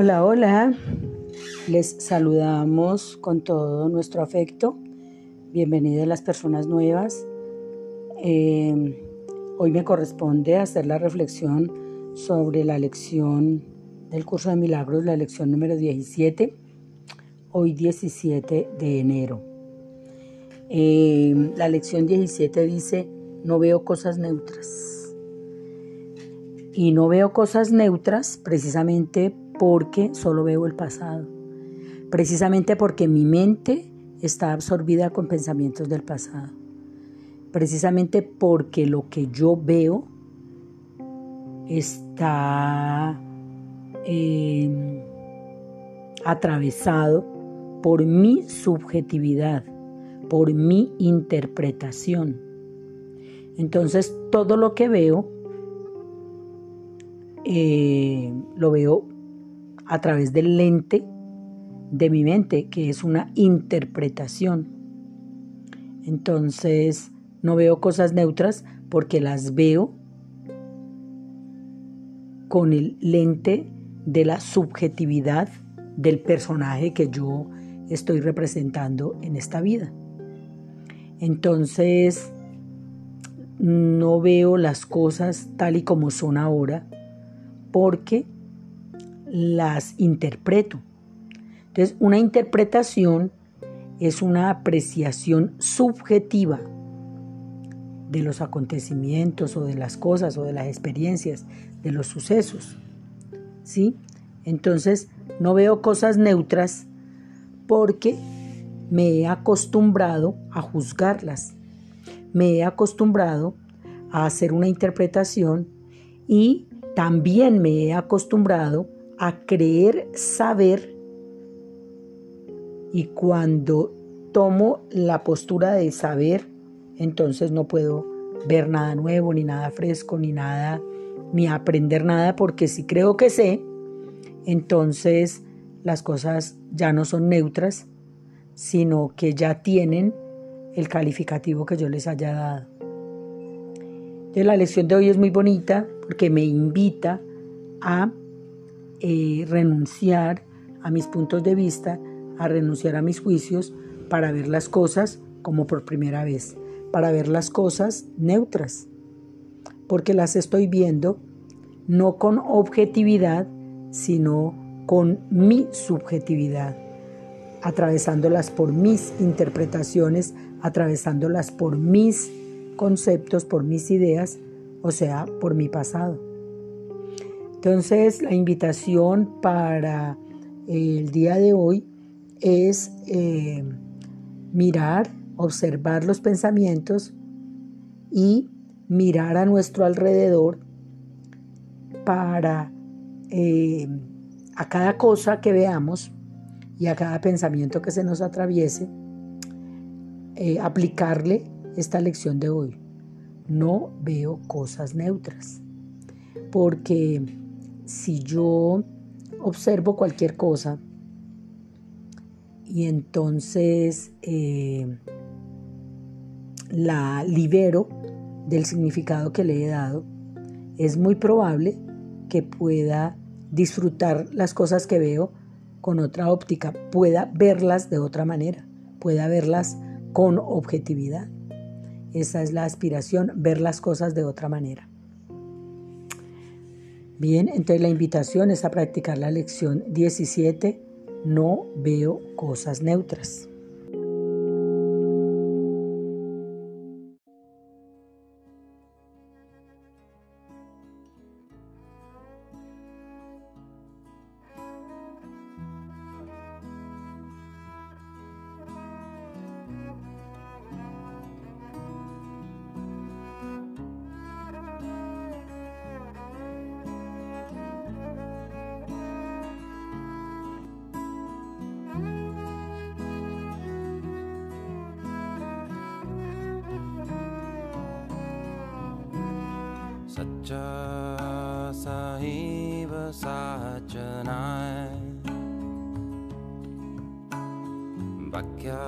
Hola, hola. Les saludamos con todo nuestro afecto. Bienvenidas las personas nuevas. Eh, hoy me corresponde hacer la reflexión sobre la lección del curso de milagros, la lección número 17, hoy 17 de enero. Eh, la lección 17 dice, no veo cosas neutras. Y no veo cosas neutras precisamente porque solo veo el pasado. Precisamente porque mi mente está absorbida con pensamientos del pasado. Precisamente porque lo que yo veo está em, atravesado por mi subjetividad, por mi interpretación. Entonces todo lo que veo eh, lo veo a través del lente de mi mente, que es una interpretación. Entonces, no veo cosas neutras porque las veo con el lente de la subjetividad del personaje que yo estoy representando en esta vida. Entonces, no veo las cosas tal y como son ahora porque las interpreto. Entonces, una interpretación es una apreciación subjetiva de los acontecimientos o de las cosas o de las experiencias, de los sucesos. ¿Sí? Entonces, no veo cosas neutras porque me he acostumbrado a juzgarlas. Me he acostumbrado a hacer una interpretación y también me he acostumbrado a creer saber y cuando tomo la postura de saber, entonces no puedo ver nada nuevo, ni nada fresco, ni nada, ni aprender nada, porque si creo que sé, entonces las cosas ya no son neutras, sino que ya tienen el calificativo que yo les haya dado. La lección de hoy es muy bonita porque me invita a eh, renunciar a mis puntos de vista, a renunciar a mis juicios para ver las cosas como por primera vez, para ver las cosas neutras, porque las estoy viendo no con objetividad, sino con mi subjetividad, atravesándolas por mis interpretaciones, atravesándolas por mis conceptos, por mis ideas, o sea, por mi pasado. Entonces, la invitación para el día de hoy es eh, mirar, observar los pensamientos y mirar a nuestro alrededor para eh, a cada cosa que veamos y a cada pensamiento que se nos atraviese, eh, aplicarle esta lección de hoy. No veo cosas neutras, porque si yo observo cualquier cosa y entonces eh, la libero del significado que le he dado, es muy probable que pueda disfrutar las cosas que veo con otra óptica, pueda verlas de otra manera, pueda verlas con objetividad. Esa es la aspiración, ver las cosas de otra manera. Bien, entonces la invitación es a practicar la lección 17, no veo cosas neutras. सच्चा साहिब साचनाय बक्या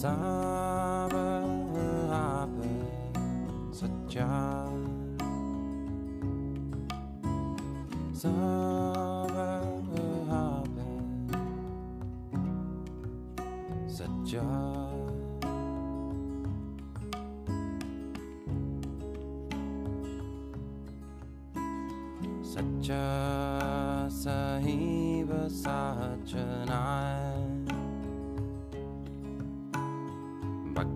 sabe apa saja sabe apa saja sahib sahaja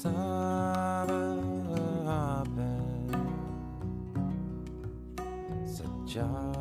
sabe, sabe,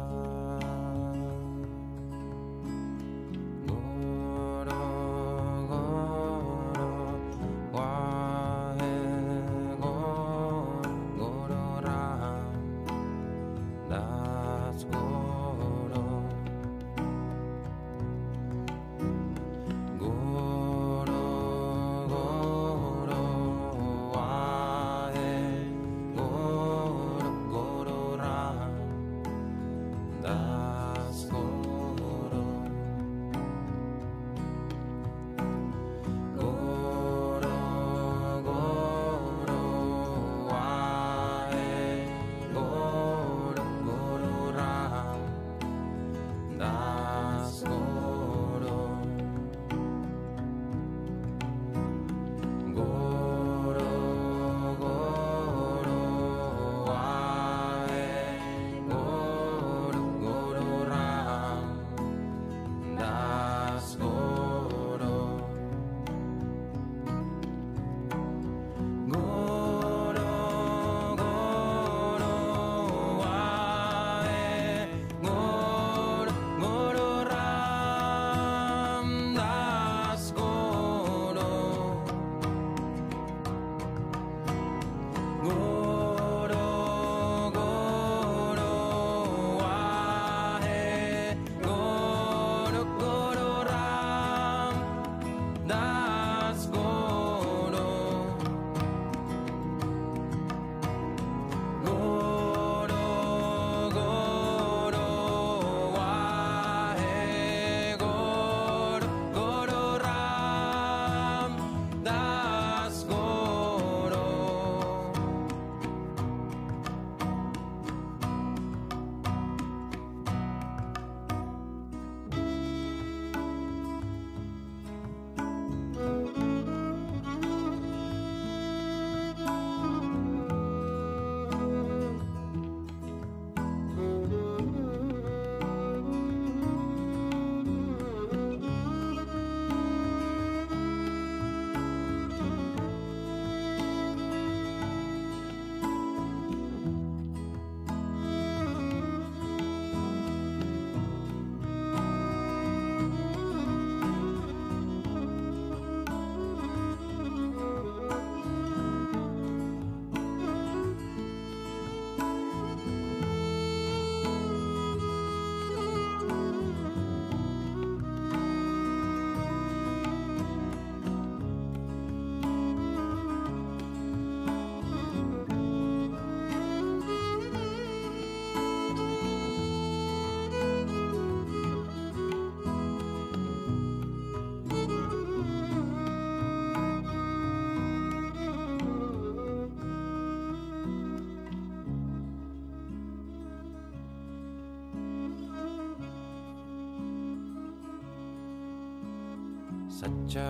सच्चा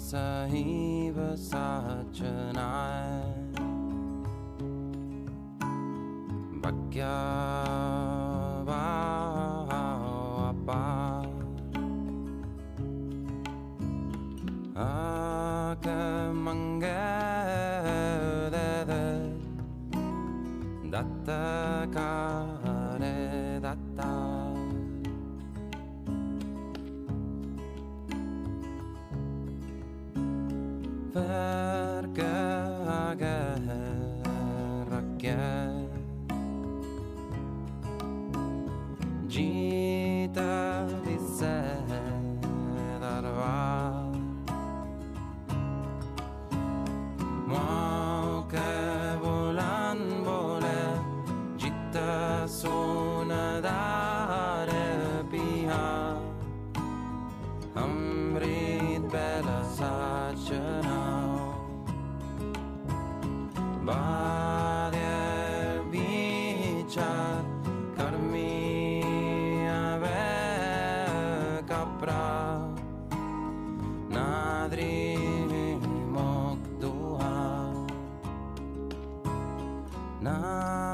सही वसाचनाय भक्या अपार आकमङ्गदत्त Now.